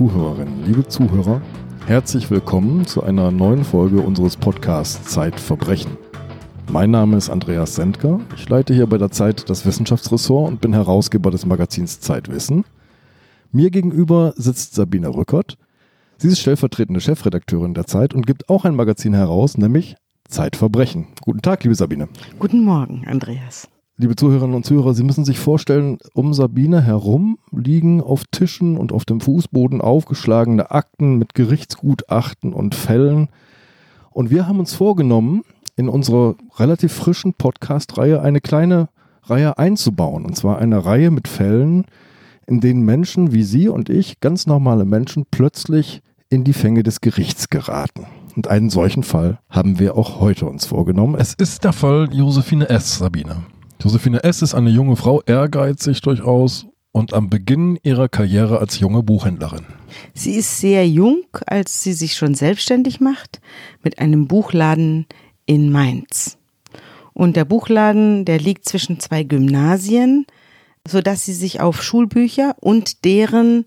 Liebe Zuhörerinnen, liebe Zuhörer, herzlich willkommen zu einer neuen Folge unseres Podcasts Zeitverbrechen. Mein Name ist Andreas Sendker. Ich leite hier bei der Zeit das Wissenschaftsressort und bin Herausgeber des Magazins Zeitwissen. Mir gegenüber sitzt Sabine Rückert. Sie ist stellvertretende Chefredakteurin der Zeit und gibt auch ein Magazin heraus, nämlich Zeitverbrechen. Guten Tag, liebe Sabine. Guten Morgen, Andreas. Liebe Zuhörerinnen und Zuhörer, Sie müssen sich vorstellen, um Sabine herum liegen auf Tischen und auf dem Fußboden aufgeschlagene Akten mit Gerichtsgutachten und Fällen. Und wir haben uns vorgenommen, in unserer relativ frischen Podcast-Reihe eine kleine Reihe einzubauen. Und zwar eine Reihe mit Fällen, in denen Menschen wie Sie und ich, ganz normale Menschen, plötzlich in die Fänge des Gerichts geraten. Und einen solchen Fall haben wir auch heute uns vorgenommen. Es ist der Fall Josephine S., Sabine. Josephine S. ist eine junge Frau, ehrgeizig durchaus und am Beginn ihrer Karriere als junge Buchhändlerin. Sie ist sehr jung, als sie sich schon selbstständig macht mit einem Buchladen in Mainz. Und der Buchladen, der liegt zwischen zwei Gymnasien, sodass sie sich auf Schulbücher und deren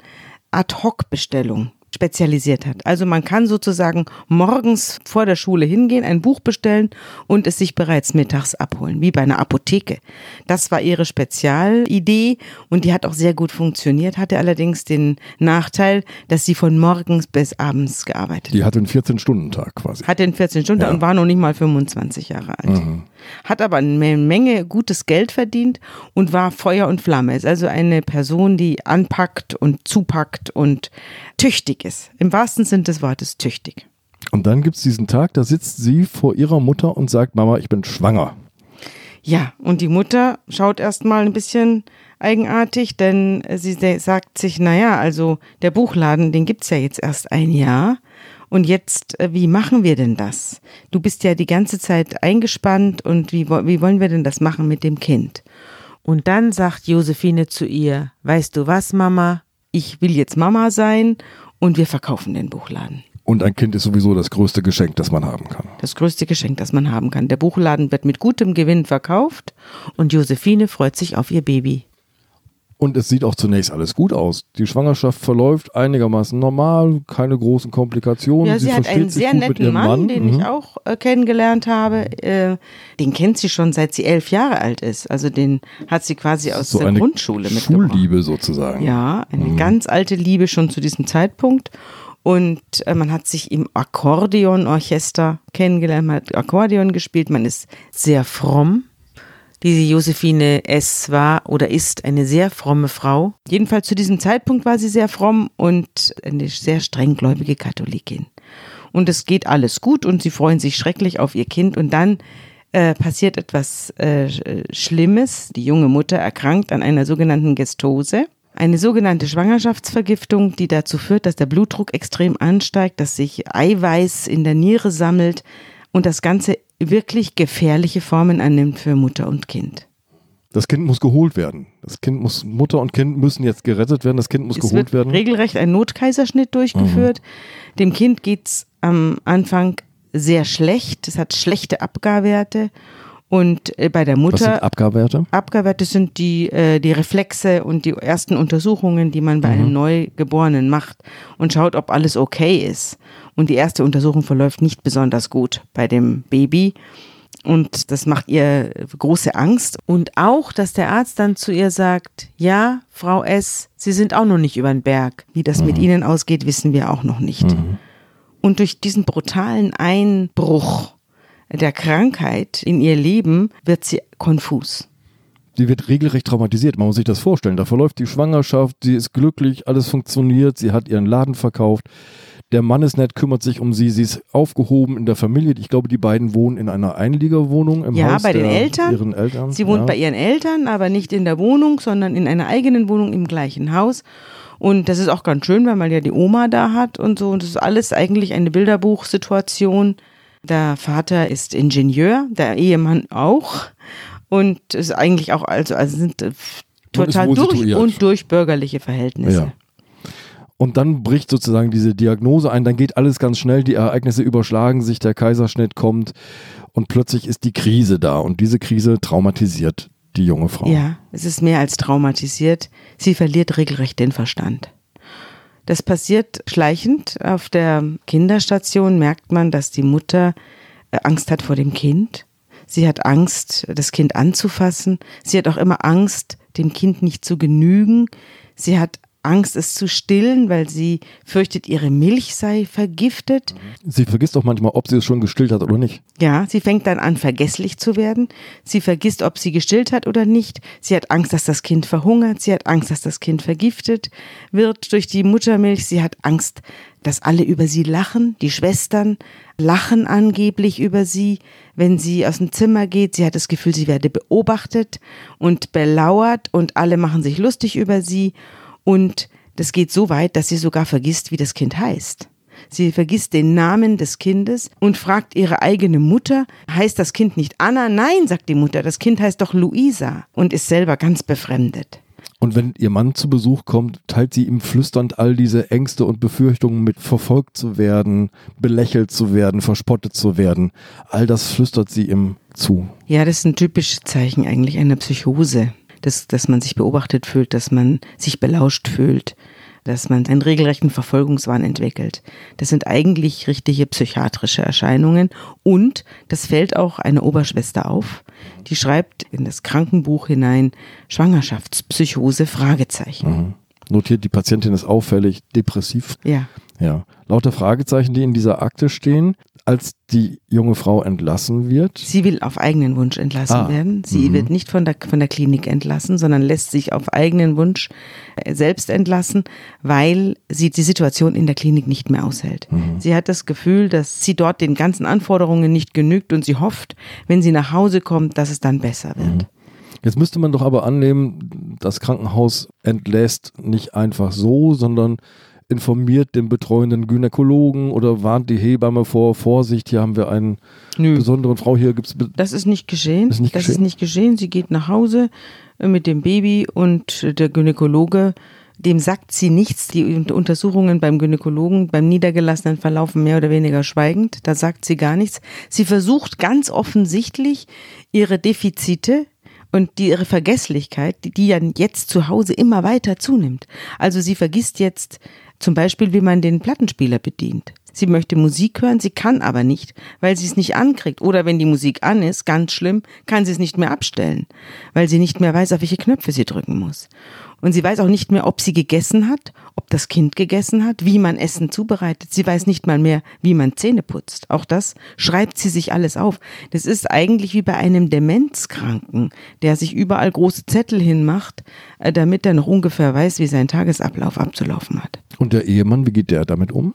Ad-Hoc-Bestellung spezialisiert hat. Also man kann sozusagen morgens vor der Schule hingehen, ein Buch bestellen und es sich bereits mittags abholen, wie bei einer Apotheke. Das war ihre Spezialidee und die hat auch sehr gut funktioniert, hatte allerdings den Nachteil, dass sie von morgens bis abends gearbeitet hat. Die hatte einen 14-Stunden-Tag quasi. Hatte einen 14 Stunden ja. und war noch nicht mal 25 Jahre alt. Mhm. Hat aber eine Menge gutes Geld verdient und war Feuer und Flamme. Ist also eine Person, die anpackt und zupackt und tüchtig ist. Im wahrsten Sinne des Wortes tüchtig. Und dann gibt es diesen Tag, da sitzt sie vor ihrer Mutter und sagt, Mama, ich bin schwanger. Ja, und die Mutter schaut erstmal ein bisschen eigenartig, denn sie sagt sich, naja, also der Buchladen, den gibt es ja jetzt erst ein Jahr. Und jetzt, äh, wie machen wir denn das? Du bist ja die ganze Zeit eingespannt und wie, wie wollen wir denn das machen mit dem Kind? Und dann sagt Josephine zu ihr, weißt du was, Mama? ich will jetzt Mama sein und wir verkaufen den Buchladen. Und ein Kind ist sowieso das größte Geschenk, das man haben kann. Das größte Geschenk, das man haben kann. Der Buchladen wird mit gutem Gewinn verkauft und Josephine freut sich auf ihr Baby. Und es sieht auch zunächst alles gut aus. Die Schwangerschaft verläuft einigermaßen normal, keine großen Komplikationen. Ja, sie, sie hat einen sehr netten Mann, Mann, den mhm. ich auch äh, kennengelernt habe. Äh, den kennt sie schon seit sie elf Jahre alt ist. Also den hat sie quasi aus so der eine Grundschule mitgebracht. Schulliebe sozusagen. Ja, eine mhm. ganz alte Liebe schon zu diesem Zeitpunkt. Und äh, man hat sich im Akkordeonorchester kennengelernt, man hat Akkordeon gespielt, man ist sehr fromm diese Josephine S. war oder ist eine sehr fromme Frau. Jedenfalls zu diesem Zeitpunkt war sie sehr fromm und eine sehr strenggläubige Katholikin. Und es geht alles gut und sie freuen sich schrecklich auf ihr Kind und dann äh, passiert etwas äh, Schlimmes. Die junge Mutter erkrankt an einer sogenannten Gestose. Eine sogenannte Schwangerschaftsvergiftung, die dazu führt, dass der Blutdruck extrem ansteigt, dass sich Eiweiß in der Niere sammelt und das Ganze wirklich gefährliche Formen annimmt für Mutter und Kind. Das Kind muss geholt werden. Das Kind muss, Mutter und Kind müssen jetzt gerettet werden. Das Kind muss es geholt wird werden. Regelrecht ein Notkaiserschnitt durchgeführt. Mhm. Dem Kind geht es am Anfang sehr schlecht. Es hat schlechte Abgarwerte. Und äh, bei der Mutter. Was sind Abgarwerte? Abgarwerte sind die, äh, die Reflexe und die ersten Untersuchungen, die man bei mhm. einem Neugeborenen macht und schaut, ob alles okay ist. Und die erste Untersuchung verläuft nicht besonders gut bei dem Baby. Und das macht ihr große Angst. Und auch, dass der Arzt dann zu ihr sagt, ja, Frau S., Sie sind auch noch nicht über den Berg. Wie das mhm. mit Ihnen ausgeht, wissen wir auch noch nicht. Mhm. Und durch diesen brutalen Einbruch der Krankheit in ihr Leben wird sie konfus. Sie wird regelrecht traumatisiert, man muss sich das vorstellen. Da verläuft die Schwangerschaft, sie ist glücklich, alles funktioniert, sie hat ihren Laden verkauft der Mann ist nett, kümmert sich um sie, sie ist aufgehoben in der Familie. Ich glaube, die beiden wohnen in einer Einliegerwohnung im ja, Haus bei den Eltern. Ihren Eltern. Sie wohnt ja. bei ihren Eltern, aber nicht in der Wohnung, sondern in einer eigenen Wohnung im gleichen Haus. Und das ist auch ganz schön, weil man ja die Oma da hat und so. Und das ist alles eigentlich eine Bilderbuchsituation. Der Vater ist Ingenieur, der Ehemann auch. Und ist eigentlich auch, also, also sind äh, total durch und durch bürgerliche Verhältnisse. Ja. Und dann bricht sozusagen diese Diagnose ein, dann geht alles ganz schnell, die Ereignisse überschlagen sich, der Kaiserschnitt kommt und plötzlich ist die Krise da und diese Krise traumatisiert die junge Frau. Ja, es ist mehr als traumatisiert. Sie verliert regelrecht den Verstand. Das passiert schleichend. Auf der Kinderstation merkt man, dass die Mutter äh, Angst hat vor dem Kind. Sie hat Angst, das Kind anzufassen. Sie hat auch immer Angst, dem Kind nicht zu genügen. Sie hat Angst, es zu stillen, weil sie fürchtet, ihre Milch sei vergiftet. Sie vergisst auch manchmal, ob sie es schon gestillt hat oder nicht. Ja, sie fängt dann an, vergesslich zu werden. Sie vergisst, ob sie gestillt hat oder nicht. Sie hat Angst, dass das Kind verhungert. Sie hat Angst, dass das Kind vergiftet wird durch die Muttermilch. Sie hat Angst, dass alle über sie lachen. Die Schwestern lachen angeblich über sie, wenn sie aus dem Zimmer geht. Sie hat das Gefühl, sie werde beobachtet und belauert und alle machen sich lustig über sie. Und das geht so weit, dass sie sogar vergisst, wie das Kind heißt. Sie vergisst den Namen des Kindes und fragt ihre eigene Mutter, heißt das Kind nicht Anna? Nein, sagt die Mutter, das Kind heißt doch Luisa und ist selber ganz befremdet. Und wenn ihr Mann zu Besuch kommt, teilt sie ihm flüsternd all diese Ängste und Befürchtungen mit, verfolgt zu werden, belächelt zu werden, verspottet zu werden. All das flüstert sie ihm zu. Ja, das ist ein typisches Zeichen eigentlich einer Psychose dass, dass man sich beobachtet fühlt, dass man sich belauscht fühlt, dass man einen regelrechten Verfolgungswahn entwickelt. Das sind eigentlich richtige psychiatrische Erscheinungen und das fällt auch einer Oberschwester auf. Die schreibt in das Krankenbuch hinein Schwangerschaftspsychose Fragezeichen. Mhm. Notiert, die Patientin ist auffällig depressiv. Ja. Ja. Lauter Fragezeichen, die in dieser Akte stehen als die junge Frau entlassen wird? Sie will auf eigenen Wunsch entlassen ah. werden. Sie mhm. wird nicht von der, von der Klinik entlassen, sondern lässt sich auf eigenen Wunsch äh, selbst entlassen, weil sie die Situation in der Klinik nicht mehr aushält. Mhm. Sie hat das Gefühl, dass sie dort den ganzen Anforderungen nicht genügt und sie hofft, wenn sie nach Hause kommt, dass es dann besser wird. Mhm. Jetzt müsste man doch aber annehmen, das Krankenhaus entlässt nicht einfach so, sondern informiert den betreuenden Gynäkologen oder warnt die Hebamme vor, Vorsicht, hier haben wir einen Nö. besonderen Frau, hier gibt es... Das ist nicht geschehen. Ist nicht das geschehen? ist nicht geschehen. Sie geht nach Hause äh, mit dem Baby und der Gynäkologe dem sagt sie nichts. Die Untersuchungen beim Gynäkologen, beim Niedergelassenen verlaufen mehr oder weniger schweigend. Da sagt sie gar nichts. Sie versucht ganz offensichtlich ihre Defizite und die, ihre Vergesslichkeit, die, die ja jetzt zu Hause immer weiter zunimmt. Also sie vergisst jetzt zum Beispiel, wie man den Plattenspieler bedient. Sie möchte Musik hören, sie kann aber nicht, weil sie es nicht ankriegt. Oder wenn die Musik an ist, ganz schlimm, kann sie es nicht mehr abstellen, weil sie nicht mehr weiß, auf welche Knöpfe sie drücken muss. Und sie weiß auch nicht mehr, ob sie gegessen hat, ob das Kind gegessen hat, wie man Essen zubereitet. Sie weiß nicht mal mehr, wie man Zähne putzt. Auch das schreibt sie sich alles auf. Das ist eigentlich wie bei einem Demenzkranken, der sich überall große Zettel hinmacht, äh, damit er noch ungefähr weiß, wie sein Tagesablauf abzulaufen hat. Und der Ehemann, wie geht der damit um?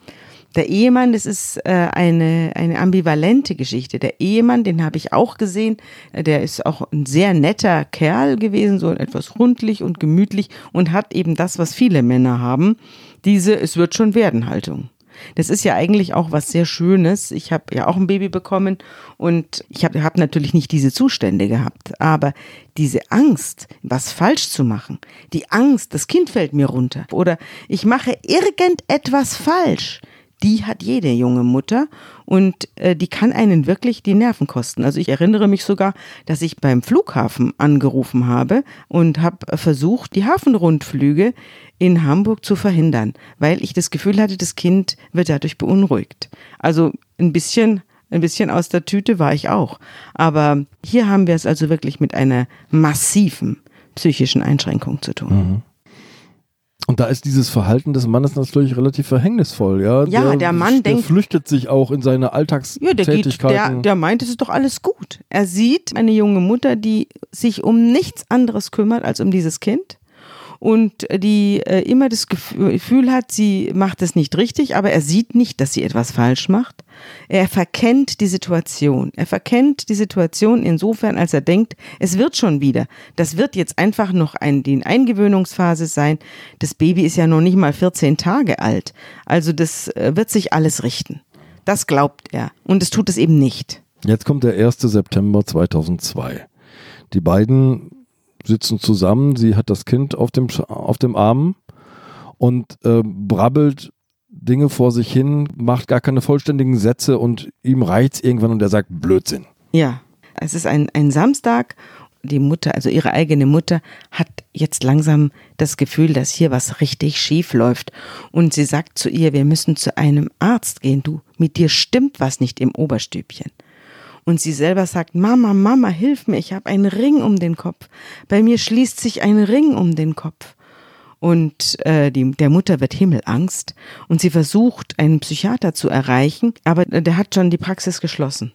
Der Ehemann, das ist äh, eine, eine ambivalente Geschichte. Der Ehemann, den habe ich auch gesehen, äh, der ist auch ein sehr netter Kerl gewesen, so etwas rundlich und gemütlich und hat eben das, was viele Männer haben, diese Es wird schon werden Haltung. Das ist ja eigentlich auch was sehr Schönes. Ich habe ja auch ein Baby bekommen und ich habe hab natürlich nicht diese Zustände gehabt, aber diese Angst, was falsch zu machen, die Angst, das Kind fällt mir runter oder ich mache irgendetwas falsch, die hat jede junge Mutter und äh, die kann einen wirklich die Nerven kosten. Also ich erinnere mich sogar, dass ich beim Flughafen angerufen habe und habe versucht, die Hafenrundflüge in Hamburg zu verhindern, weil ich das Gefühl hatte, das Kind wird dadurch beunruhigt. Also ein bisschen ein bisschen aus der Tüte war ich auch. Aber hier haben wir es also wirklich mit einer massiven psychischen Einschränkung zu tun. Mhm. Und da ist dieses Verhalten des Mannes natürlich relativ verhängnisvoll, ja. Ja, der, der Mann der denkt. flüchtet sich auch in seine Alltagstätigkeiten. Ja, der, der, der meint, es ist doch alles gut. Er sieht eine junge Mutter, die sich um nichts anderes kümmert als um dieses Kind und die äh, immer das Gefühl hat, sie macht es nicht richtig, aber er sieht nicht, dass sie etwas falsch macht. Er verkennt die Situation. Er verkennt die Situation insofern, als er denkt, es wird schon wieder. Das wird jetzt einfach noch ein, die Eingewöhnungsphase sein. Das Baby ist ja noch nicht mal 14 Tage alt. Also das äh, wird sich alles richten. Das glaubt er. Und es tut es eben nicht. Jetzt kommt der 1. September 2002. Die beiden sitzen zusammen, sie hat das Kind auf dem, auf dem Arm und äh, brabbelt Dinge vor sich hin, macht gar keine vollständigen Sätze und ihm reicht's irgendwann und er sagt Blödsinn. Ja, es ist ein, ein Samstag die Mutter, also ihre eigene Mutter, hat jetzt langsam das Gefühl, dass hier was richtig schief läuft. Und sie sagt zu ihr, wir müssen zu einem Arzt gehen. Du, mit dir stimmt was nicht im Oberstübchen. Und sie selber sagt, Mama, Mama, hilf mir, ich habe einen Ring um den Kopf. Bei mir schließt sich ein Ring um den Kopf. Und äh, die, der Mutter wird Himmelangst und sie versucht, einen Psychiater zu erreichen, aber der hat schon die Praxis geschlossen.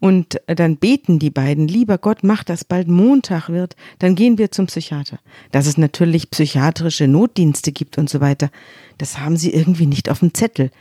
Und dann beten die beiden, lieber Gott, mach, dass bald Montag wird, dann gehen wir zum Psychiater. Dass es natürlich psychiatrische Notdienste gibt und so weiter, das haben sie irgendwie nicht auf dem Zettel.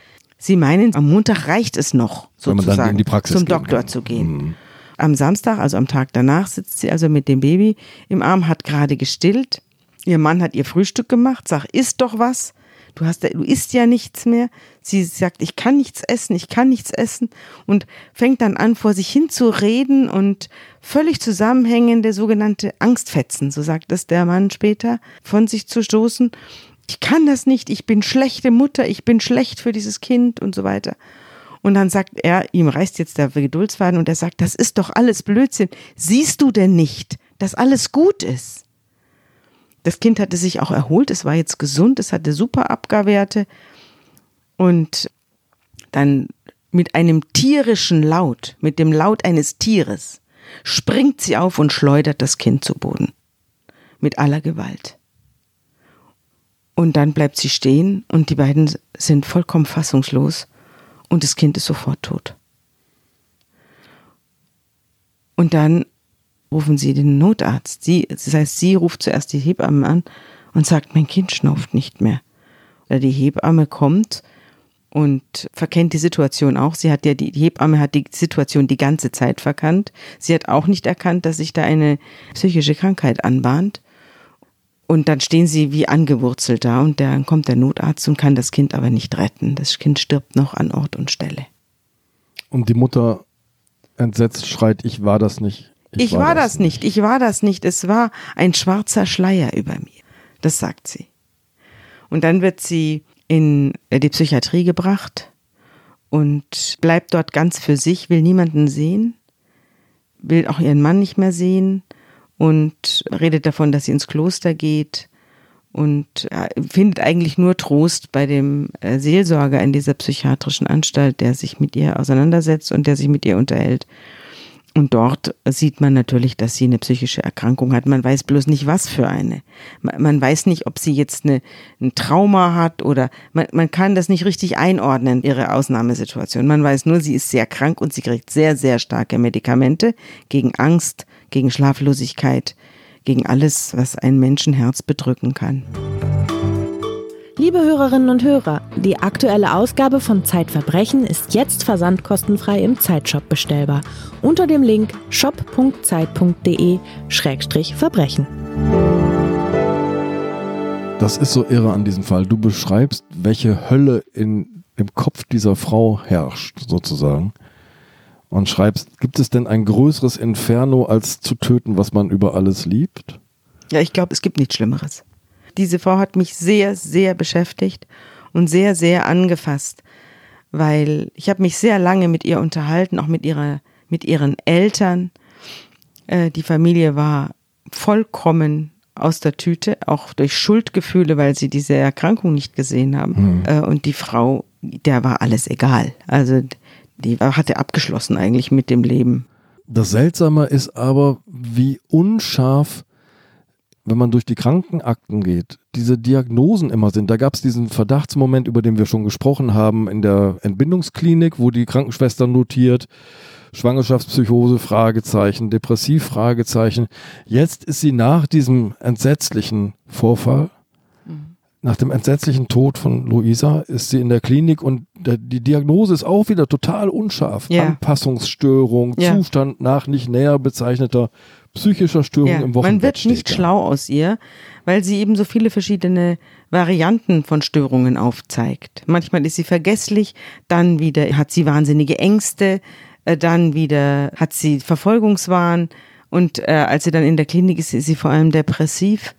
Sie meinen, am Montag reicht es noch, sozusagen, zum Doktor kann. zu gehen. Mhm. Am Samstag, also am Tag danach, sitzt sie also mit dem Baby im Arm, hat gerade gestillt. Ihr Mann hat ihr Frühstück gemacht, sagt, isst doch was du hast, du isst ja nichts mehr. Sie sagt, ich kann nichts essen, ich kann nichts essen und fängt dann an, vor sich hin zu reden und völlig zusammenhängende sogenannte Angstfetzen, so sagt es der Mann später, von sich zu stoßen. Ich kann das nicht, ich bin schlechte Mutter, ich bin schlecht für dieses Kind und so weiter. Und dann sagt er, ihm reißt jetzt der Geduldsfaden und er sagt, das ist doch alles Blödsinn. Siehst du denn nicht, dass alles gut ist? Das Kind hatte sich auch erholt, es war jetzt gesund, es hatte super Abgarwerte. Und dann mit einem tierischen Laut, mit dem Laut eines Tieres, springt sie auf und schleudert das Kind zu Boden. Mit aller Gewalt. Und dann bleibt sie stehen und die beiden sind vollkommen fassungslos und das Kind ist sofort tot. Und dann rufen Sie den Notarzt. Sie, das heißt, sie ruft zuerst die Hebamme an und sagt, mein Kind schnauft nicht mehr. Die Hebamme kommt und verkennt die Situation auch. Sie hat ja die, die Hebamme hat die Situation die ganze Zeit verkannt. Sie hat auch nicht erkannt, dass sich da eine psychische Krankheit anbahnt. Und dann stehen sie wie angewurzelt da und dann kommt der Notarzt und kann das Kind aber nicht retten. Das Kind stirbt noch an Ort und Stelle. Und die Mutter entsetzt schreit, ich war das nicht. Ich, ich war, war, das nicht. nicht, ich war das nicht. Es war ein schwarzer Schleier über mir. Das sagt sie. Und dann wird sie in äh, die Psychiatrie gebracht und bleibt dort ganz für sich, will niemanden sehen, will auch ihren Mann nicht mehr sehen und redet davon, dass sie ins Kloster geht und äh, findet eigentlich nur Trost bei dem äh, Seelsorger in dieser psychiatrischen Anstalt, der sich mit ihr auseinandersetzt und der sich mit ihr unterhält. Und dort sieht man natürlich, dass sie eine psychische Erkrankung hat. Man weiß bloß nicht, was für eine. Man weiß nicht, ob sie jetzt eine, ein Trauma hat oder man, man kann das nicht richtig einordnen, ihre Ausnahmesituation. Man weiß nur, sie ist sehr krank und sie kriegt sehr, sehr starke Medikamente gegen Angst, gegen Schlaflosigkeit, gegen alles, was ein Menschenherz bedrücken kann. Liebe Hörerinnen und Hörer, die aktuelle Ausgabe von Zeitverbrechen ist jetzt versandkostenfrei im Zeitshop bestellbar unter dem Link shop.zeit.de-verbrechen. Das ist so irre an diesem Fall. Du beschreibst, welche Hölle in, im Kopf dieser Frau herrscht, sozusagen. Und schreibst, gibt es denn ein größeres Inferno, als zu töten, was man über alles liebt? Ja, ich glaube, es gibt nichts Schlimmeres. Diese Frau hat mich sehr, sehr beschäftigt und sehr, sehr angefasst, weil ich habe mich sehr lange mit ihr unterhalten, auch mit ihrer, mit ihren Eltern. Äh, die Familie war vollkommen aus der Tüte, auch durch Schuldgefühle, weil sie diese Erkrankung nicht gesehen haben. Mhm. Äh, und die Frau, der war alles egal. Also die hatte abgeschlossen eigentlich mit dem Leben. Das Seltsame ist aber, wie unscharf wenn man durch die Krankenakten geht, diese Diagnosen immer sind. Da gab es diesen Verdachtsmoment, über den wir schon gesprochen haben, in der Entbindungsklinik, wo die Krankenschwester notiert, Schwangerschaftspsychose, Fragezeichen, Depressiv, Fragezeichen. Jetzt ist sie nach diesem entsetzlichen Vorfall. Nach dem entsetzlichen Tod von Luisa, ist sie in der Klinik und die Diagnose ist auch wieder total unscharf. Yeah. Anpassungsstörung, yeah. Zustand nach nicht näher bezeichneter psychischer Störung ja, im Wochenbett Man wird nicht da. schlau aus ihr, weil sie eben so viele verschiedene Varianten von Störungen aufzeigt. Manchmal ist sie vergesslich, dann wieder hat sie wahnsinnige Ängste, äh, dann wieder hat sie Verfolgungswahn und äh, als sie dann in der Klinik ist, ist sie vor allem depressiv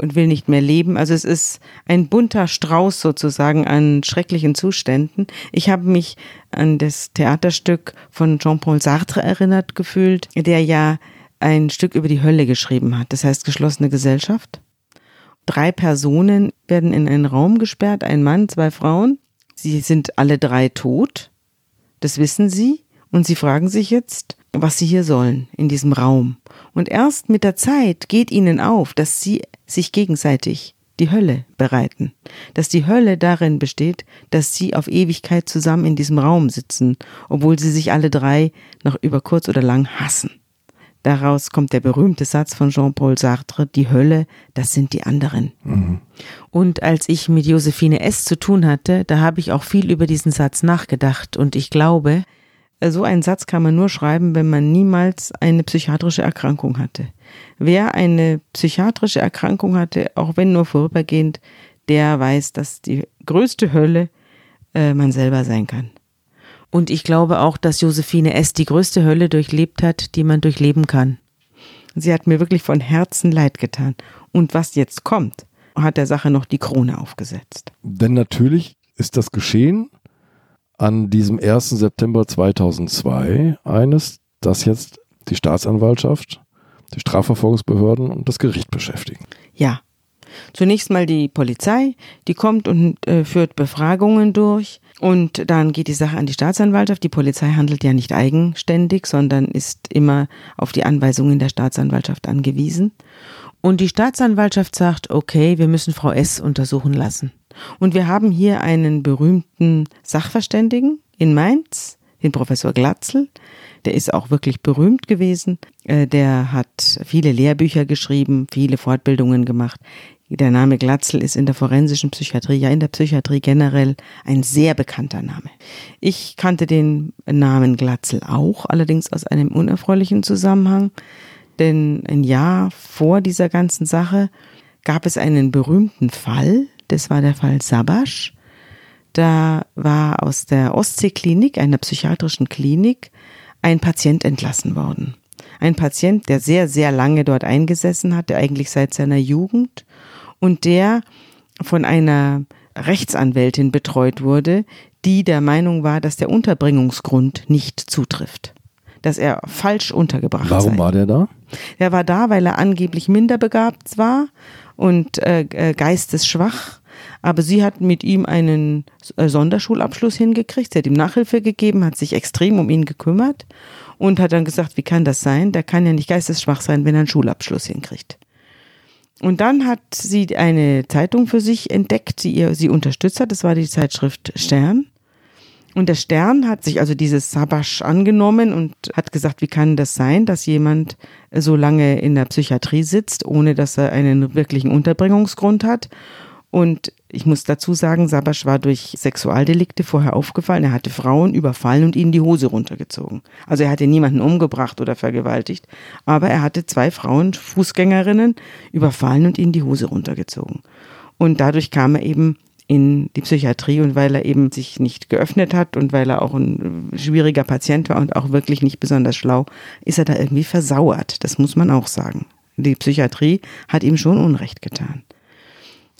und will nicht mehr leben. Also es ist ein bunter Strauß sozusagen an schrecklichen Zuständen. Ich habe mich an das Theaterstück von Jean-Paul Sartre erinnert gefühlt, der ja ein Stück über die Hölle geschrieben hat. Das heißt geschlossene Gesellschaft. Drei Personen werden in einen Raum gesperrt, ein Mann, zwei Frauen. Sie sind alle drei tot. Das wissen sie. Und sie fragen sich jetzt, was sie hier sollen in diesem Raum. Und erst mit der Zeit geht ihnen auf, dass sie sich gegenseitig die Hölle bereiten, dass die Hölle darin besteht, dass sie auf Ewigkeit zusammen in diesem Raum sitzen, obwohl sie sich alle drei noch über kurz oder lang hassen. Daraus kommt der berühmte Satz von Jean-Paul Sartre, die Hölle, das sind die anderen. Mhm. Und als ich mit Josephine S. zu tun hatte, da habe ich auch viel über diesen Satz nachgedacht und ich glaube, so einen Satz kann man nur schreiben, wenn man niemals eine psychiatrische Erkrankung hatte. Wer eine psychiatrische Erkrankung hatte, auch wenn nur vorübergehend, der weiß, dass die größte Hölle äh, man selber sein kann. Und ich glaube auch, dass Josephine S. die größte Hölle durchlebt hat, die man durchleben kann. Sie hat mir wirklich von Herzen leid getan. Und was jetzt kommt, hat der Sache noch die Krone aufgesetzt. Denn natürlich ist das geschehen an diesem 1. September 2002 eines, das jetzt die Staatsanwaltschaft, die Strafverfolgungsbehörden und das Gericht beschäftigen. Ja. Zunächst mal die Polizei, die kommt und äh, führt Befragungen durch und dann geht die Sache an die Staatsanwaltschaft. Die Polizei handelt ja nicht eigenständig, sondern ist immer auf die Anweisungen der Staatsanwaltschaft angewiesen. Und die Staatsanwaltschaft sagt, okay, wir müssen Frau S untersuchen lassen. Und wir haben hier einen berühmten Sachverständigen in Mainz, den Professor Glatzel. Der ist auch wirklich berühmt gewesen. Äh, der hat viele Lehrbücher geschrieben, viele Fortbildungen gemacht. Der Name Glatzel ist in der forensischen Psychiatrie, ja in der Psychiatrie generell ein sehr bekannter Name. Ich kannte den Namen Glatzel auch, allerdings aus einem unerfreulichen Zusammenhang, denn ein Jahr vor dieser ganzen Sache gab es einen berühmten Fall, das war der Fall Sabasch. Da war aus der Ostseeklinik, einer psychiatrischen Klinik, ein Patient entlassen worden. Ein Patient, der sehr, sehr lange dort eingesessen hatte, eigentlich seit seiner Jugend und der von einer Rechtsanwältin betreut wurde, die der Meinung war, dass der Unterbringungsgrund nicht zutrifft. Dass er falsch untergebracht Warum sei. war der da? Er war da, weil er angeblich minderbegabt war und äh, äh, geistesschwach. Aber sie hat mit ihm einen äh, Sonderschulabschluss hingekriegt. Sie hat ihm Nachhilfe gegeben, hat sich extrem um ihn gekümmert und hat dann gesagt, wie kann das sein? Der kann ja nicht geistesschwach sein, wenn er einen Schulabschluss hinkriegt. Und dann hat sie eine Zeitung für sich entdeckt, die ihr, sie unterstützt hat. Das war die Zeitschrift Stern. Und der Stern hat sich also dieses Sabasch angenommen und hat gesagt, wie kann das sein, dass jemand so lange in der Psychiatrie sitzt, ohne dass er einen wirklichen Unterbringungsgrund hat. Und ich muss dazu sagen, Sabasch war durch Sexualdelikte vorher aufgefallen. Er hatte Frauen überfallen und ihnen die Hose runtergezogen. Also er hatte niemanden umgebracht oder vergewaltigt, aber er hatte zwei Frauen, Fußgängerinnen, überfallen und ihnen die Hose runtergezogen. Und dadurch kam er eben in die Psychiatrie und weil er eben sich nicht geöffnet hat und weil er auch ein schwieriger Patient war und auch wirklich nicht besonders schlau, ist er da irgendwie versauert. Das muss man auch sagen. Die Psychiatrie hat ihm schon Unrecht getan.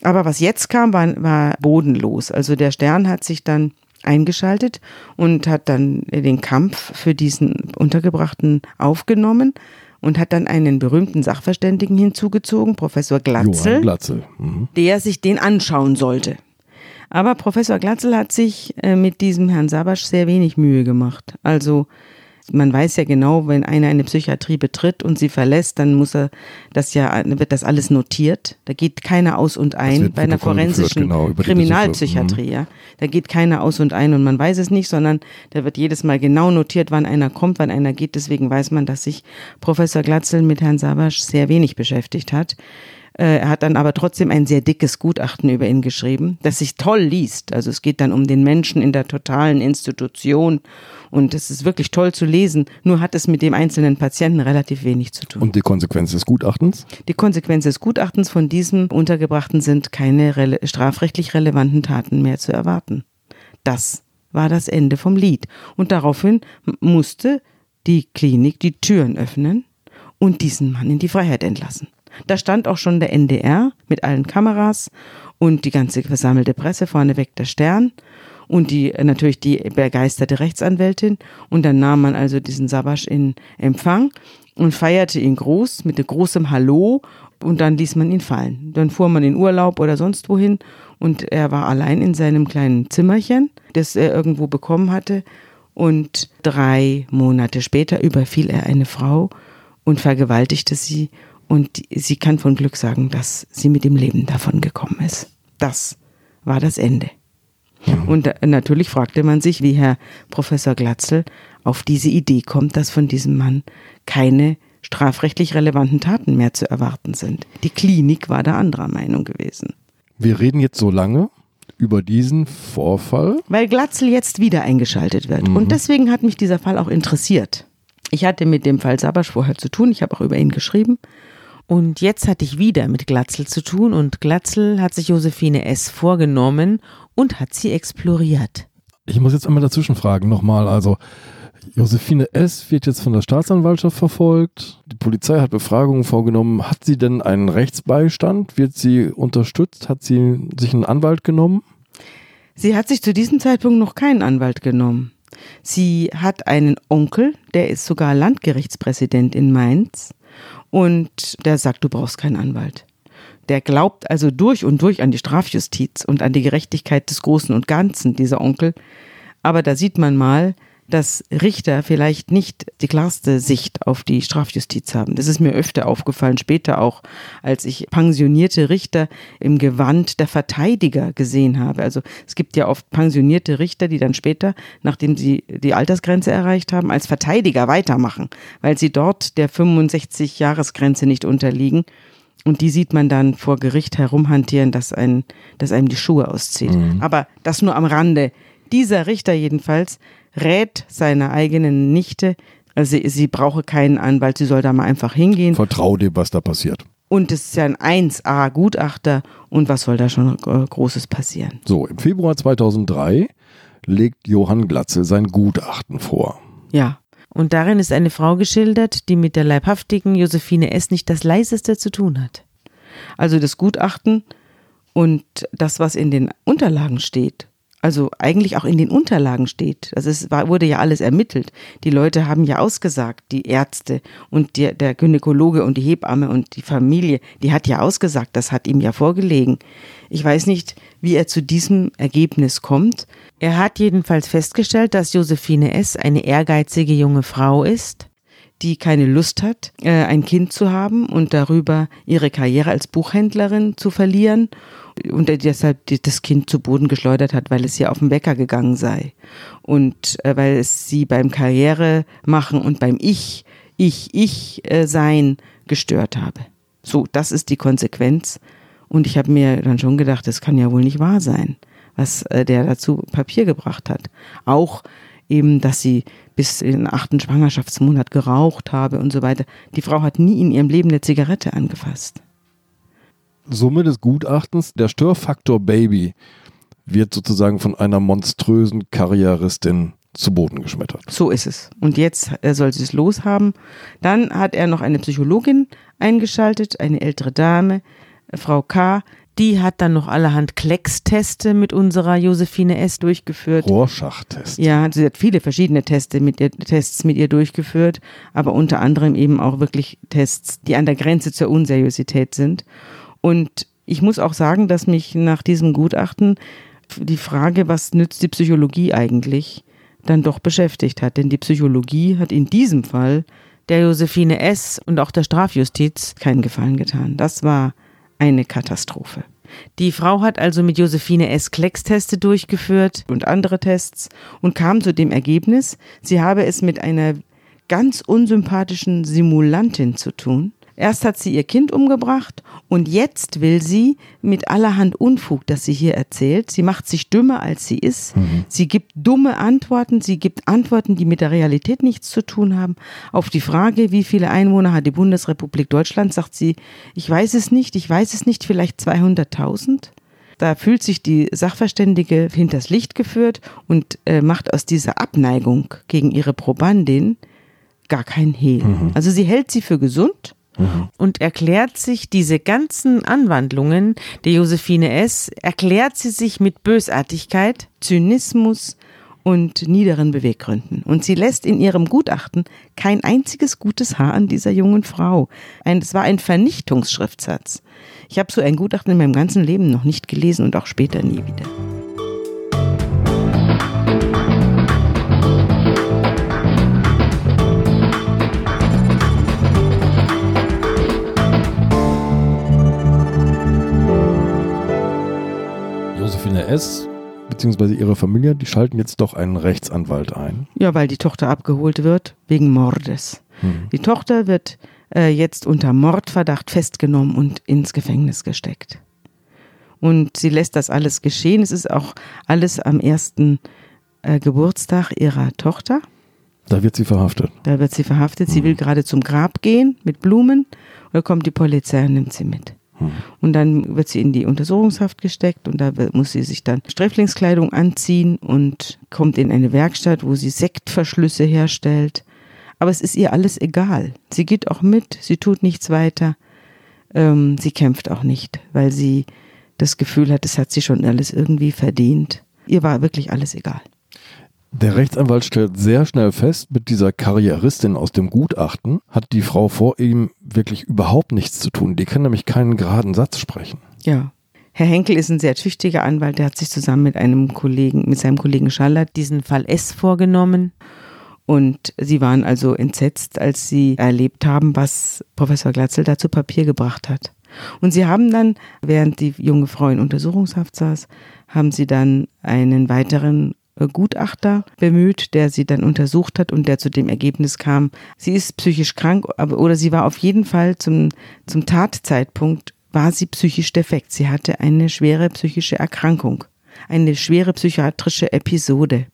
Aber was jetzt kam, war, war bodenlos. Also der Stern hat sich dann eingeschaltet und hat dann den Kampf für diesen Untergebrachten aufgenommen und hat dann einen berühmten Sachverständigen hinzugezogen, Professor Glatzel, Glatzel. Mhm. der sich den anschauen sollte. Aber Professor Glatzel hat sich äh, mit diesem Herrn Sabasch sehr wenig Mühe gemacht. Also man weiß ja genau, wenn einer eine Psychiatrie betritt und sie verlässt, dann muss er das ja, wird das alles notiert. Da geht keiner aus und ein bei einer forensischen genau, Kriminalpsychiatrie, ja. Da geht keiner aus und ein und man weiß es nicht, sondern da wird jedes Mal genau notiert, wann einer kommt, wann einer geht. Deswegen weiß man, dass sich Professor Glatzel mit Herrn Sabasch sehr wenig beschäftigt hat. Äh, er hat dann aber trotzdem ein sehr dickes Gutachten über ihn geschrieben, das sich toll liest. Also es geht dann um den Menschen in der totalen Institution und es ist wirklich toll zu lesen. Nur hat es mit dem einzelnen Patienten relativ wenig zu tun. Und die Konsequenz des Gutachtens? Die Konsequenz des Gutachtens von diesem Untergebrachten sind keine rele strafrechtlich relevanten Taten mehr zu erwarten. Das war das Ende vom Lied. Und daraufhin musste die Klinik die Türen öffnen und diesen Mann in die Freiheit entlassen. Da stand auch schon der NDR mit allen Kameras und die ganze versammelte Presse vorneweg der Stern und die natürlich die begeisterte Rechtsanwältin und dann nahm man also diesen Sabasch in Empfang und feierte ihn groß mit großem Hallo und dann ließ man ihn fallen. Dann fuhr man in Urlaub oder sonst wohin und er war allein in seinem kleinen Zimmerchen, das er irgendwo bekommen hatte. Und drei Monate später überfiel er eine Frau und vergewaltigte sie. Und sie kann von Glück sagen, dass sie mit dem Leben davon gekommen ist. Das war das Ende. Und natürlich fragte man sich, wie Herr Professor Glatzel auf diese Idee kommt, dass von diesem Mann keine strafrechtlich relevanten Taten mehr zu erwarten sind. Die Klinik war da anderer Meinung gewesen. Wir reden jetzt so lange über diesen Vorfall. Weil Glatzel jetzt wieder eingeschaltet wird. Mhm. Und deswegen hat mich dieser Fall auch interessiert. Ich hatte mit dem Fall Sabasch vorher zu tun, ich habe auch über ihn geschrieben. Und jetzt hatte ich wieder mit Glatzel zu tun und Glatzel hat sich Josephine S. vorgenommen und hat sie exploriert. Ich muss jetzt einmal dazwischen fragen nochmal. Also Josephine S. wird jetzt von der Staatsanwaltschaft verfolgt. Die Polizei hat Befragungen vorgenommen. Hat sie denn einen Rechtsbeistand? Wird sie unterstützt? Hat sie sich einen Anwalt genommen? Sie hat sich zu diesem Zeitpunkt noch keinen Anwalt genommen. Sie hat einen Onkel, der ist sogar Landgerichtspräsident in Mainz. Und der sagt, du brauchst keinen Anwalt. Der glaubt also durch und durch an die Strafjustiz und an die Gerechtigkeit des Großen und Ganzen, dieser Onkel. Aber da sieht man mal, dass Richter vielleicht nicht die klarste Sicht auf die Strafjustiz haben. Das ist mir öfter aufgefallen, später auch, als ich pensionierte Richter im Gewand der Verteidiger gesehen habe. Also es gibt ja oft pensionierte Richter, die dann später, nachdem sie die Altersgrenze erreicht haben, als Verteidiger weitermachen, weil sie dort der 65-Jahresgrenze nicht unterliegen. Und die sieht man dann vor Gericht herumhantieren, dass, ein, dass einem die Schuhe auszieht. Mhm. Aber das nur am Rande. Dieser Richter jedenfalls rät seiner eigenen Nichte, also sie, sie brauche keinen Anwalt, sie soll da mal einfach hingehen. Vertrau dem, was da passiert. Und es ist ja ein 1A-Gutachter und was soll da schon äh, Großes passieren? So, im Februar 2003 legt Johann Glatzel sein Gutachten vor. Ja, und darin ist eine Frau geschildert, die mit der leibhaftigen Josephine S. nicht das leiseste zu tun hat. Also das Gutachten und das, was in den Unterlagen steht, also eigentlich auch in den Unterlagen steht. Also es war, wurde ja alles ermittelt. Die Leute haben ja ausgesagt, die Ärzte und die, der Gynäkologe und die Hebamme und die Familie, die hat ja ausgesagt, das hat ihm ja vorgelegen. Ich weiß nicht, wie er zu diesem Ergebnis kommt. Er hat jedenfalls festgestellt, dass Josephine S. eine ehrgeizige junge Frau ist, die keine Lust hat, äh, ein Kind zu haben und darüber ihre Karriere als Buchhändlerin zu verlieren und er deshalb das Kind zu Boden geschleudert hat, weil es ihr auf den Wecker gegangen sei und äh, weil es sie beim Karriere machen und beim Ich, Ich, Ich äh, sein gestört habe. So, das ist die Konsequenz. Und ich habe mir dann schon gedacht, das kann ja wohl nicht wahr sein, was äh, der dazu Papier gebracht hat. Auch eben, dass sie bis in den achten Schwangerschaftsmonat geraucht habe und so weiter. Die Frau hat nie in ihrem Leben eine Zigarette angefasst. Summe des Gutachtens, der Störfaktor Baby wird sozusagen von einer monströsen Karrieristin zu Boden geschmettert. So ist es. Und jetzt soll sie es loshaben. Dann hat er noch eine Psychologin eingeschaltet, eine ältere Dame, Frau K., die hat dann noch allerhand Klecksteste mit unserer Josephine S. durchgeführt. Rorschach-Test. Ja, sie hat viele verschiedene Teste mit ihr, Tests mit ihr durchgeführt, aber unter anderem eben auch wirklich Tests, die an der Grenze zur Unseriosität sind. Und ich muss auch sagen, dass mich nach diesem Gutachten die Frage, was nützt die Psychologie eigentlich, dann doch beschäftigt hat. Denn die Psychologie hat in diesem Fall der Josephine S. und auch der Strafjustiz keinen Gefallen getan. Das war eine Katastrophe. Die Frau hat also mit Josephine S. Klecks-Teste durchgeführt und andere Tests und kam zu dem Ergebnis, sie habe es mit einer ganz unsympathischen Simulantin zu tun, Erst hat sie ihr Kind umgebracht und jetzt will sie mit allerhand Unfug, das sie hier erzählt, sie macht sich dümmer, als sie ist. Mhm. Sie gibt dumme Antworten, sie gibt Antworten, die mit der Realität nichts zu tun haben. Auf die Frage, wie viele Einwohner hat die Bundesrepublik Deutschland, sagt sie, ich weiß es nicht, ich weiß es nicht, vielleicht 200.000. Da fühlt sich die Sachverständige hinters Licht geführt und äh, macht aus dieser Abneigung gegen ihre Probandin gar keinen Hehl. Mhm. Also sie hält sie für gesund Mhm. Und erklärt sich diese ganzen Anwandlungen der Josephine S., erklärt sie sich mit Bösartigkeit, Zynismus und niederen Beweggründen. Und sie lässt in ihrem Gutachten kein einziges gutes Haar an dieser jungen Frau. Es war ein Vernichtungsschriftsatz. Ich habe so ein Gutachten in meinem ganzen Leben noch nicht gelesen und auch später nie wieder. S beziehungsweise ihre Familie, die schalten jetzt doch einen Rechtsanwalt ein. Ja, weil die Tochter abgeholt wird wegen Mordes. Hm. Die Tochter wird äh, jetzt unter Mordverdacht festgenommen und ins Gefängnis gesteckt. Und sie lässt das alles geschehen. Es ist auch alles am ersten äh, Geburtstag ihrer Tochter. Da wird sie verhaftet. Da wird sie verhaftet. Sie hm. will gerade zum Grab gehen mit Blumen. Und da kommt die Polizei und nimmt sie mit. Und dann wird sie in die Untersuchungshaft gesteckt und da muss sie sich dann Sträflingskleidung anziehen und kommt in eine Werkstatt, wo sie Sektverschlüsse herstellt. Aber es ist ihr alles egal. Sie geht auch mit, sie tut nichts weiter. Ähm, sie kämpft auch nicht, weil sie das Gefühl hat, es hat sie schon alles irgendwie verdient. Ihr war wirklich alles egal. Der Rechtsanwalt stellt sehr schnell fest, mit dieser Karrieristin aus dem Gutachten hat die Frau vor ihm wirklich überhaupt nichts zu tun. Die kann nämlich keinen geraden Satz sprechen. Ja. Herr Henkel ist ein sehr tüchtiger Anwalt, der hat sich zusammen mit einem Kollegen, mit seinem Kollegen Schallert diesen Fall S vorgenommen. Und sie waren also entsetzt, als sie erlebt haben, was Professor Glatzel da zu Papier gebracht hat. Und sie haben dann, während die junge Frau in Untersuchungshaft saß, haben sie dann einen weiteren Gutachter bemüht, der sie dann untersucht hat und der zu dem Ergebnis kam, sie ist psychisch krank, oder sie war auf jeden Fall zum, zum Tatzeitpunkt, war sie psychisch defekt. Sie hatte eine schwere psychische Erkrankung, eine schwere psychiatrische Episode.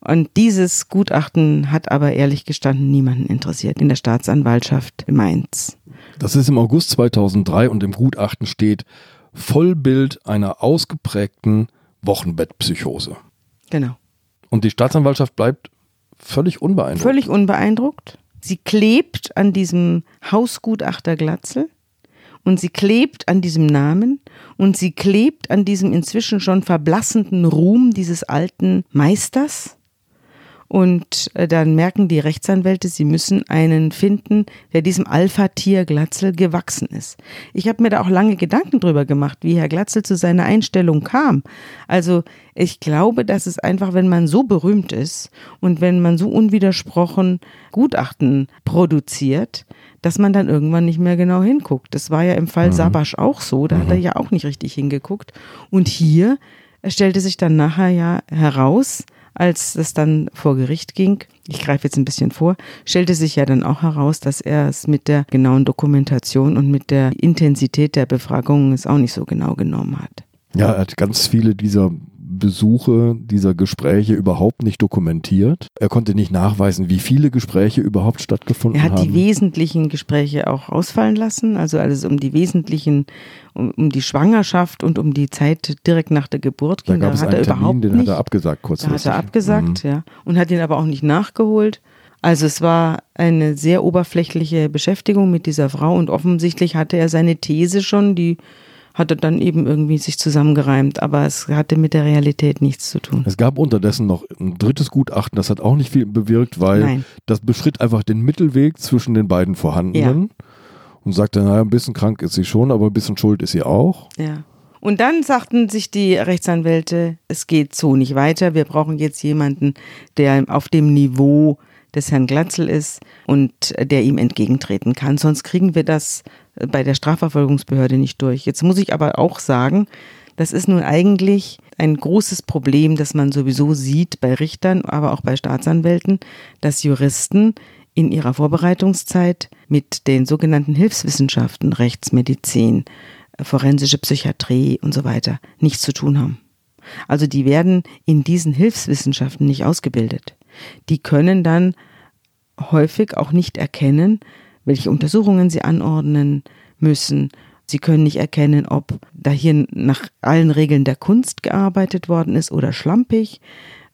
Und dieses Gutachten hat aber ehrlich gestanden niemanden interessiert in der Staatsanwaltschaft Mainz. Das ist im August 2003 und im Gutachten steht Vollbild einer ausgeprägten Wochenbettpsychose. Genau. Und die Staatsanwaltschaft bleibt völlig unbeeindruckt. Völlig unbeeindruckt. Sie klebt an diesem Hausgutachter Glatzel und sie klebt an diesem Namen und sie klebt an diesem inzwischen schon verblassenden Ruhm dieses alten Meisters und äh, dann merken die Rechtsanwälte, sie müssen einen finden, der diesem Alpha-Tier Glatzel gewachsen ist. Ich habe mir da auch lange Gedanken drüber gemacht, wie Herr Glatzel zu seiner Einstellung kam. Also ich glaube, dass es einfach, wenn man so berühmt ist und wenn man so unwidersprochen Gutachten produziert, dass man dann irgendwann nicht mehr genau hinguckt. Das war ja im Fall mhm. Sabasch auch so, da mhm. hat er mhm. ja auch nicht richtig hingeguckt. Und hier stellte sich dann nachher ja heraus, als es dann vor Gericht ging, ich greife jetzt ein bisschen vor, stellte sich ja dann auch heraus, dass er es mit der genauen Dokumentation und mit der Intensität der Befragungen es auch nicht so genau genommen hat. Ja, er hat ganz viele dieser Besuche dieser Gespräche überhaupt nicht dokumentiert. Er konnte nicht nachweisen, wie viele Gespräche überhaupt stattgefunden haben. Er hat haben. die wesentlichen Gespräche auch ausfallen lassen, also alles um die wesentlichen, um, um, die Schwangerschaft und um die Zeit direkt nach der Geburt ging. Da gab da es einen Termin, den nicht, hat er abgesagt kurzfristig. Da hat er abgesagt, mhm. ja, und hat ihn aber auch nicht nachgeholt. Also es war eine sehr oberflächliche Beschäftigung mit dieser Frau und offensichtlich hatte er seine These schon, die hatte dann eben irgendwie sich zusammengereimt, aber es hatte mit der Realität nichts zu tun. Es gab unterdessen noch ein drittes Gutachten, das hat auch nicht viel bewirkt, weil Nein. das beschritt einfach den Mittelweg zwischen den beiden vorhandenen ja. und sagte, naja, ein bisschen krank ist sie schon, aber ein bisschen schuld ist sie auch. Ja. Und dann sagten sich die Rechtsanwälte, es geht so nicht weiter, wir brauchen jetzt jemanden, der auf dem Niveau des Herrn Glatzel ist und der ihm entgegentreten kann. Sonst kriegen wir das bei der Strafverfolgungsbehörde nicht durch. Jetzt muss ich aber auch sagen, das ist nun eigentlich ein großes Problem, das man sowieso sieht bei Richtern, aber auch bei Staatsanwälten, dass Juristen in ihrer Vorbereitungszeit mit den sogenannten Hilfswissenschaften, Rechtsmedizin, forensische Psychiatrie und so weiter nichts zu tun haben. Also die werden in diesen Hilfswissenschaften nicht ausgebildet. Die können dann häufig auch nicht erkennen, welche Untersuchungen sie anordnen müssen. Sie können nicht erkennen, ob da hier nach allen Regeln der Kunst gearbeitet worden ist oder schlampig,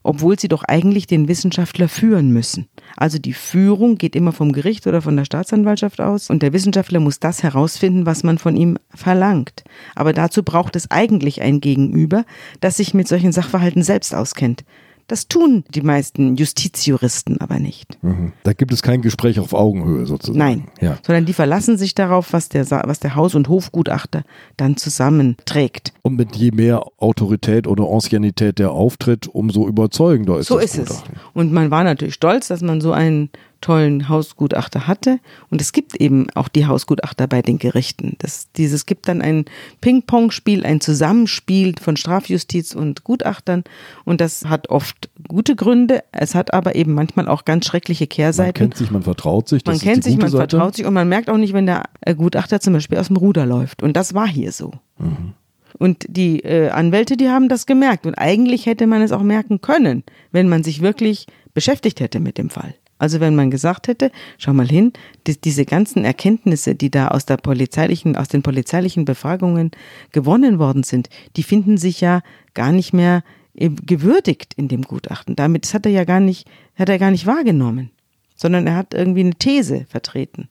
obwohl sie doch eigentlich den Wissenschaftler führen müssen. Also die Führung geht immer vom Gericht oder von der Staatsanwaltschaft aus und der Wissenschaftler muss das herausfinden, was man von ihm verlangt. Aber dazu braucht es eigentlich ein Gegenüber, das sich mit solchen Sachverhalten selbst auskennt Das tun die meisten Justizjuristen aber nicht. Mhm. Da gibt es kein Gespräch auf Augenhöhe sozusagen. Nein, Ja. sondern die verlassen sich darauf, was der, was der Haus- und Hofgutachter dann zusammenträgt. Und mit je mehr Autorität oder Anciennität der auftritt, umso überzeugender ist So das ist es. Gutachten. Und man war natürlich stolz, dass man so einen tollen Hausgutachter hatte. Und es gibt eben auch die Hausgutachter bei den Gerichten. Das, dieses gibt dann ein Ping-Pong-Spiel, ein Zusammenspiel von Strafjustiz und Gutachtern. Und das hat oft gute Gründe. Es hat aber eben manchmal auch ganz schreckliche Man Kehrseiten. kennt sich, man vertraut sich. Das Man kennt sich, man Seite. vertraut sich und man merkt auch nicht, wenn der Gutachter zum Beispiel aus dem Ruder läuft. Und das war hier so. Mhm. Und die äh, Anwälte, die haben das gemerkt. Und eigentlich hätte man es auch merken können, wenn man sich wirklich beschäftigt hätte mit dem Fall. Also wenn man gesagt hätte, schau mal hin, die, diese ganzen Erkenntnisse, die da aus der polizeilichen, aus den polizeilichen Befragungen gewonnen worden sind, die finden sich ja gar nicht mehr gewürdigt in dem Gutachten. Damit das hat er ja gar nicht, hat er gar nicht wahrgenommen, sondern er hat irgendwie eine These vertreten.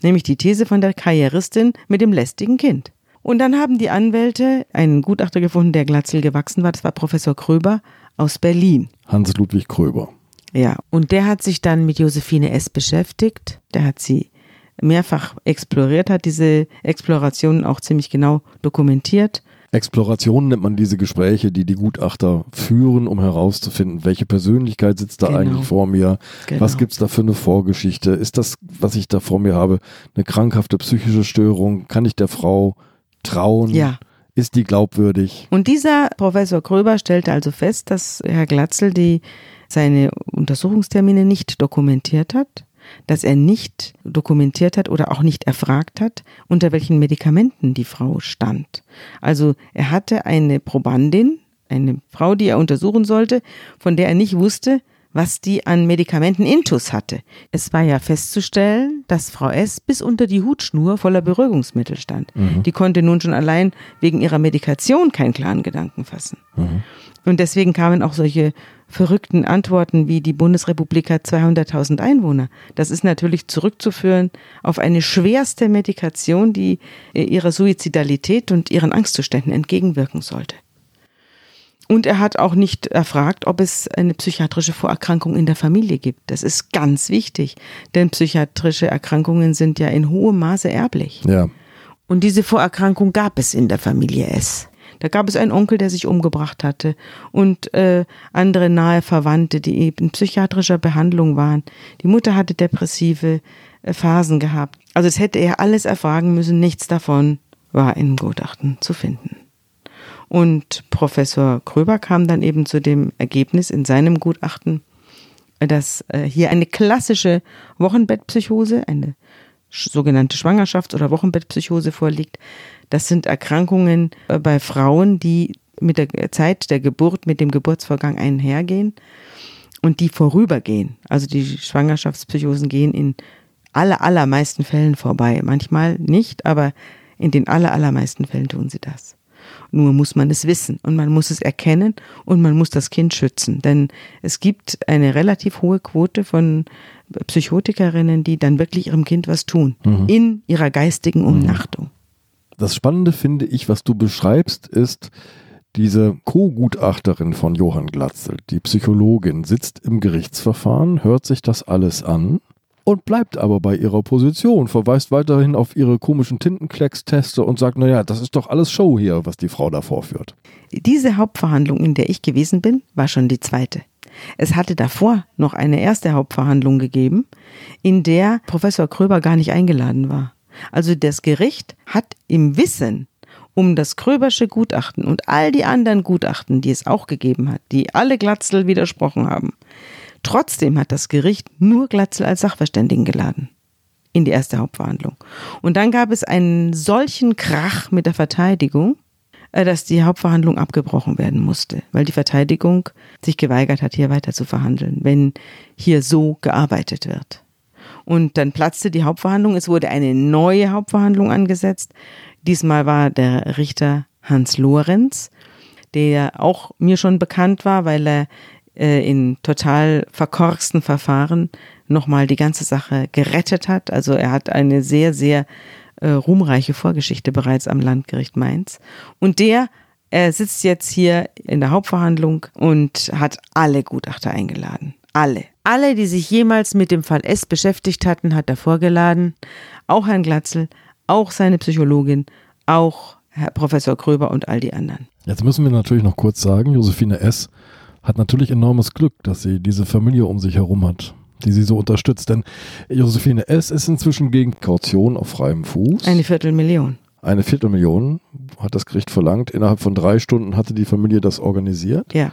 Nämlich die These von der Karrieristin mit dem lästigen Kind. Und dann haben die Anwälte einen Gutachter gefunden, der Glatzel gewachsen war. Das war Professor Kröber aus Berlin. Hans-Ludwig Kröber. Ja, und der hat sich dann mit Josephine S. beschäftigt. Der hat sie mehrfach exploriert, hat diese Explorationen auch ziemlich genau dokumentiert. Exploration nennt man diese Gespräche, die die Gutachter führen, um herauszufinden, welche Persönlichkeit sitzt da Genau. eigentlich vor mir, Genau. was gibt's da für eine Vorgeschichte, ist das, was ich da vor mir habe, eine krankhafte psychische Störung, kann ich der Frau trauen, Ja. ist die glaubwürdig? Und dieser Professor Kröber stellte also fest, dass Herr Glatzel die, seine Untersuchungstermine nicht dokumentiert hat, dass er nicht dokumentiert hat oder auch nicht erfragt hat, unter welchen Medikamenten die Frau stand. Also er hatte eine Probandin, eine Frau, die er untersuchen sollte, von der er nicht wusste, was die an Medikamenten intus hatte. Es war ja festzustellen, dass Frau S. bis unter die Hutschnur voller Beruhigungsmittel stand. Die konnte nun schon allein wegen ihrer Medikation keinen klaren Gedanken fassen. Und deswegen kamen auch solche verrückten Antworten wie die Bundesrepublik hat 200.000 Einwohner. Das ist natürlich zurückzuführen auf eine schwerste Medikation, die äh, ihrer Suizidalität und ihren Angstzuständen entgegenwirken sollte. Und er hat auch nicht erfragt, ob es eine psychiatrische Vorerkrankung in der Familie gibt. Das ist ganz wichtig, denn psychiatrische Erkrankungen sind ja in hohem Maße erblich. Ja, Und diese Vorerkrankung gab es in der Familie S. Da gab es einen Onkel, der sich umgebracht hatte und äh, andere nahe Verwandte, die eben in psychiatrischer Behandlung waren. Die Mutter hatte depressive äh, Phasen gehabt. Also es hätte er alles erfragen müssen, nichts davon war im Gutachten zu finden. Und Professor Kröber kam dann eben zu dem Ergebnis in seinem Gutachten, dass äh, hier eine klassische Wochenbettpsychose, eine sogenannte Schwangerschafts- oder Wochenbettpsychose vorliegt. Das sind Erkrankungen äh, bei Frauen, die mit der Zeit der Geburt, mit dem Geburtsvorgang einhergehen und die vorübergehen. Also die Schwangerschaftspsychosen gehen in aller, allermeisten Fällen vorbei. Manchmal nicht, aber in den aller, allermeisten Fällen tun sie das. Nur muss man es wissen und man muss es erkennen und man muss das Kind schützen. Denn es gibt eine relativ hohe Quote von Psychotikerinnen, die dann wirklich ihrem Kind was tun. In ihrer geistigen Umnachtung. das Spannende finde ich, was du beschreibst, ist, diese Co-Gutachterin von Johann Glatzel, die Psychologin, sitzt im Gerichtsverfahren, hört sich das alles an und bleibt aber bei ihrer Position, verweist weiterhin auf ihre komischen Tintenklecksteste und sagt, naja, das ist doch alles Show hier, was die Frau da vorführt. Diese Hauptverhandlung, in der ich gewesen bin, war schon die zweite. Es hatte davor noch eine erste Hauptverhandlung gegeben, in der Professor Kröber gar nicht eingeladen war. Also das Gericht hat im Wissen um das Kröbersche Gutachten und all die anderen Gutachten, die es auch gegeben hat, die alle Glatzel widersprochen haben, trotzdem hat das Gericht nur Glatzel als Sachverständigen geladen in die erste Hauptverhandlung. Und dann gab es einen solchen Krach mit der Verteidigung, dass die Hauptverhandlung abgebrochen werden musste, weil die Verteidigung sich geweigert hat, hier weiter zu verhandeln, wenn hier so gearbeitet wird. Und dann platzte die Hauptverhandlung, es wurde eine neue Hauptverhandlung angesetzt. Diesmal war der Richter Hans Lorenz, der auch mir schon bekannt war, weil er äh, in total verkorksten Verfahren nochmal die ganze Sache gerettet hat. Also er hat eine sehr, sehr äh, ruhmreiche Vorgeschichte bereits am Landgericht Mainz. Und der Er sitzt jetzt hier in der Hauptverhandlung und hat alle Gutachter eingeladen. Alle. Alle, die sich jemals mit dem Fall S beschäftigt hatten, hat er vorgeladen. Auch Herrn Glatzel, auch seine Psychologin, auch Herr Professor Kröber und all die anderen. Jetzt müssen wir natürlich noch kurz sagen, Josephine S. hat natürlich enormes Glück, dass sie diese Familie um sich herum hat, die sie so unterstützt. Denn Josephine S. ist inzwischen gegen Kaution auf freiem Fuß. Eine Viertelmillion. Eine Viertelmillion hat das Gericht verlangt. Innerhalb von drei Stunden hatte die Familie das organisiert. Ja.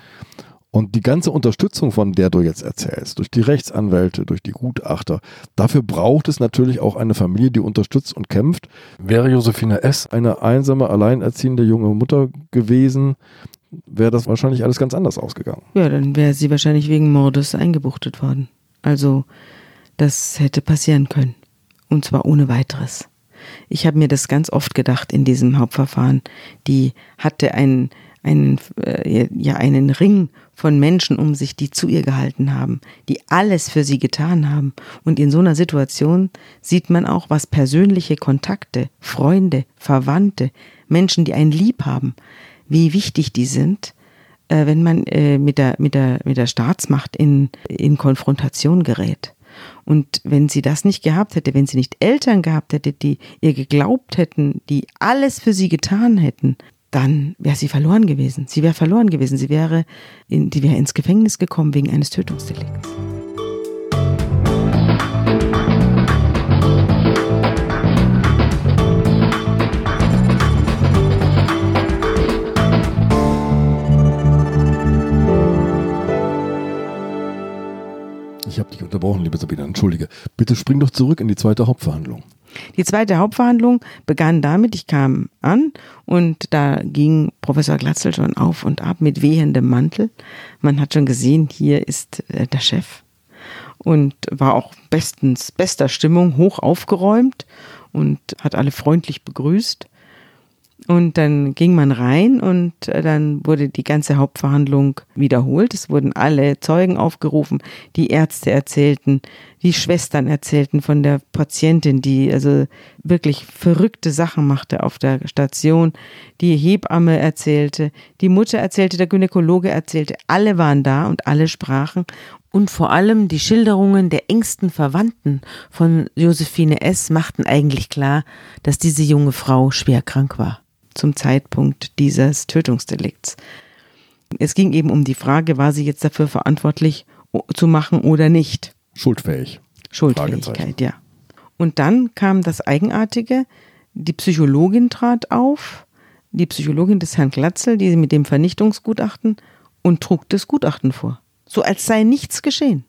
Und die ganze Unterstützung, von der du jetzt erzählst, durch die Rechtsanwälte, durch die Gutachter, dafür braucht es natürlich auch eine Familie, die unterstützt und kämpft. Wäre Josephine S. eine einsame, alleinerziehende junge Mutter gewesen, wäre das wahrscheinlich alles ganz anders ausgegangen. Ja, dann wäre sie wahrscheinlich wegen Mordes eingebuchtet worden. Also, das hätte passieren können. Und zwar ohne weiteres. Ich habe mir das ganz oft gedacht in diesem Hauptverfahren. Die hatte einen, einen, äh, ja, einen Ring von Menschen um sich, die zu ihr gehalten haben, die alles für sie getan haben. Und in so einer Situation sieht man auch, was persönliche Kontakte, Freunde, Verwandte, Menschen, die einen lieb haben, wie wichtig die sind, wenn man äh, mit, der, mit, der, mit der Staatsmacht in, in Konfrontation gerät. Und wenn sie das nicht gehabt hätte, wenn sie nicht Eltern gehabt hätte, die ihr geglaubt hätten, die alles für sie getan hätten, dann wäre sie verloren gewesen. Sie wäre verloren gewesen. Sie wäre, in, die wäre ins Gefängnis gekommen wegen eines Tötungsdelikts. Ich habe dich unterbrochen, liebe Sabine, entschuldige. Bitte spring doch zurück in die zweite Hauptverhandlung. Die zweite Hauptverhandlung begann damit, ich kam an und da ging Professor Glatzel schon auf und ab mit wehendem Mantel. Man hat schon gesehen, hier ist äh, der Chef und war auch bestens, bester Stimmung, hoch aufgeräumt und hat alle freundlich begrüßt. Und dann ging man rein und äh, dann wurde die ganze Hauptverhandlung wiederholt. Es wurden alle Zeugen aufgerufen, die Ärzte erzählten, die Schwestern erzählten von der Patientin, die also wirklich verrückte Sachen machte auf der Station. Die Hebamme erzählte, die Mutter erzählte, der Gynäkologe erzählte. Alle waren da und alle sprachen. Und vor allem die Schilderungen der engsten Verwandten von Josephine S. machten eigentlich klar, dass diese junge Frau schwer krank war zum Zeitpunkt dieses Tötungsdelikts. Es ging eben um die Frage, war sie jetzt dafür verantwortlich zu machen oder nicht? Schuldfähig. Schuldfähigkeit, ja. Und dann kam das Eigenartige, die Psychologin trat auf, die Psychologin des Herrn Glatzel, die mit dem Vernichtungsgutachten und trug das Gutachten vor. So als sei nichts geschehen.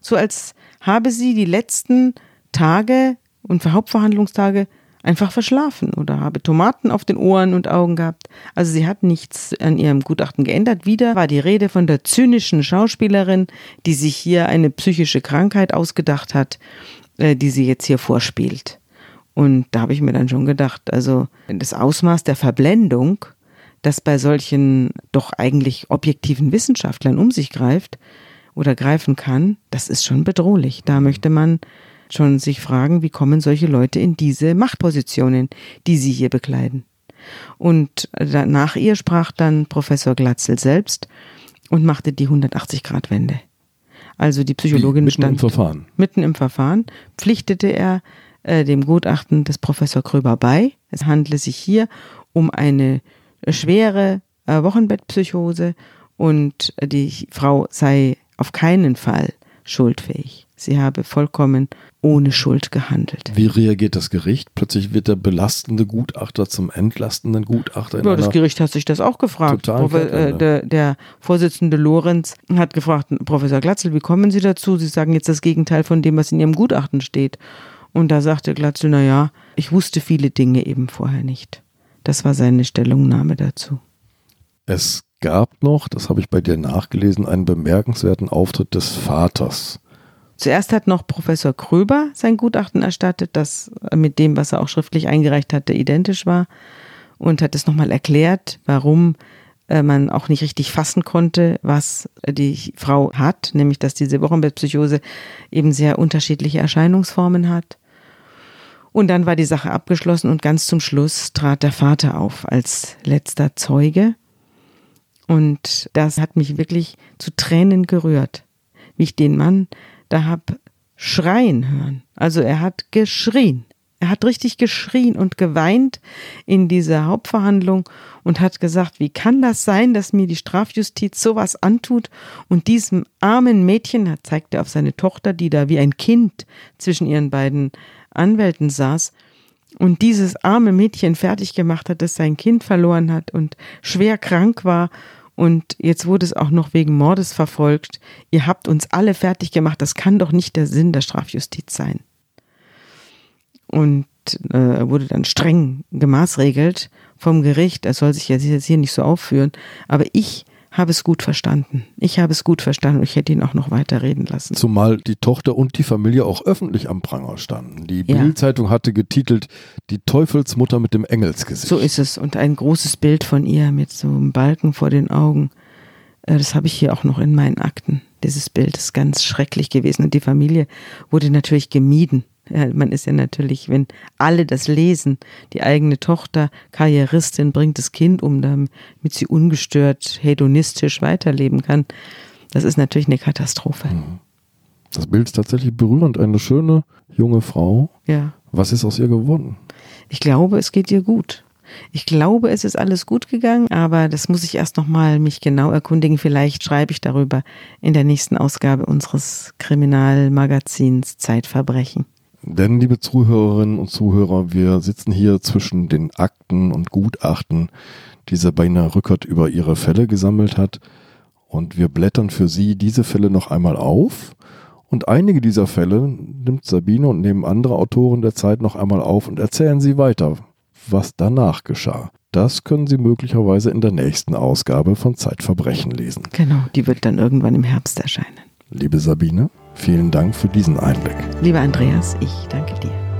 So als habe sie die letzten Tage und Hauptverhandlungstage einfach verschlafen oder habe Tomaten auf den Ohren und Augen gehabt. Also sie hat nichts an ihrem Gutachten geändert. Wieder war die Rede von der zynischen Schauspielerin, die sich hier eine psychische Krankheit ausgedacht hat, äh, die sie jetzt hier vorspielt. Und da habe ich mir dann schon gedacht, also das Ausmaß der Verblendung, das bei solchen doch eigentlich objektiven Wissenschaftlern um sich greift oder greifen kann, das ist schon bedrohlich. Da möchte man schon sich fragen, wie kommen solche Leute in diese Machtpositionen, die sie hier bekleiden. Und nach ihr sprach dann Professor Glatzel selbst und machte die 180-Grad-Wende. Also die Psychologin mitten stand im Verfahren. mitten im Verfahren, pflichtete er äh, dem Gutachten des Professor Kröber bei. Es handle sich hier um eine schwere äh, Wochenbettpsychose und die Frau sei auf keinen Fall schuldfähig. Sie habe vollkommen ohne Schuld gehandelt. Wie reagiert das Gericht? Plötzlich wird der belastende Gutachter zum entlastenden Gutachter. in Ja, das Gericht hat sich das auch gefragt. Profe äh, Kehrtwende. der, der Vorsitzende Lorenz hat gefragt, Professor Glatzel, wie kommen Sie dazu? Sie sagen jetzt das Gegenteil von dem, was in Ihrem Gutachten steht. Und da sagte Glatzel, na ja, ich wusste viele Dinge eben vorher nicht. Das war seine Stellungnahme dazu. Es gab noch, das habe ich bei dir nachgelesen, einen bemerkenswerten Auftritt des Vaters. Zuerst hat noch Professor Kröber sein Gutachten erstattet, das mit dem, was er auch schriftlich eingereicht hatte, identisch war und hat es nochmal erklärt, warum äh, man auch nicht richtig fassen konnte, was die Frau hat, nämlich dass diese Wochenbettpsychose eben sehr unterschiedliche Erscheinungsformen hat. Und dann war die Sache abgeschlossen und ganz zum Schluss trat der Vater auf als letzter Zeuge Und das hat mich wirklich zu Tränen gerührt, wie ich den Mann da hab schreien hören. Also er hat geschrien. Er hat richtig geschrien und geweint in dieser Hauptverhandlung und hat gesagt, wie kann das sein, dass mir die Strafjustiz sowas antut und diesem armen Mädchen, er zeigte auf seine Tochter, die da wie ein Kind zwischen ihren beiden Anwälten saß, und dieses arme Mädchen fertig gemacht hat, das sein Kind verloren hat und schwer krank war und jetzt wurde es auch noch wegen Mordes verfolgt. Ihr habt uns alle fertig gemacht. Das kann doch nicht der Sinn der Strafjustiz sein. Und äh, er wurde dann streng gemaßregelt vom Gericht. Er soll sich jetzt hier nicht so aufführen. Aber ich habe es gut verstanden. Ich habe es gut verstanden ich hätte ihn auch noch weiter reden lassen. Zumal die Tochter und die Familie auch öffentlich am Pranger standen. Die ja. Bildzeitung hatte getitelt Die Teufelsmutter mit dem Engelsgesicht. So ist es. Und ein großes Bild von ihr mit so einem Balken vor den Augen. Äh, das habe ich hier auch noch in meinen Akten. Dieses Bild ist ganz schrecklich gewesen. Und die Familie wurde natürlich gemieden. Man ist ja natürlich, wenn alle das lesen, die eigene Tochter, Karrieristin, bringt das Kind um, damit sie ungestört, hedonistisch weiterleben kann. Das ist natürlich eine Katastrophe. Mhm. Das Bild ist tatsächlich berührend. Eine schöne junge Frau. Ja. Was ist aus ihr geworden? Ich glaube, es geht ihr gut. Ich glaube, es ist alles gut gegangen, aber das muss ich erst nochmal mich genau erkundigen. Vielleicht schreibe ich darüber in der nächsten Ausgabe unseres Kriminalmagazins Zeitverbrechen. Denn, liebe Zuhörerinnen und Zuhörer, wir sitzen hier zwischen den Akten und Gutachten, die Sabina Rückert über ihre Fälle gesammelt hat. Und wir blättern für Sie diese Fälle noch einmal auf. Und einige dieser Fälle nimmt Sabine und nehmen andere Autoren der Zeit noch einmal auf und erzählen sie weiter, was danach geschah. Das können Sie möglicherweise in der nächsten Ausgabe von Zeitverbrechen lesen. Genau, die wird dann irgendwann im Herbst erscheinen. Liebe Sabine, Vielen Dank für diesen Einblick. Lieber Andreas, ich danke dir.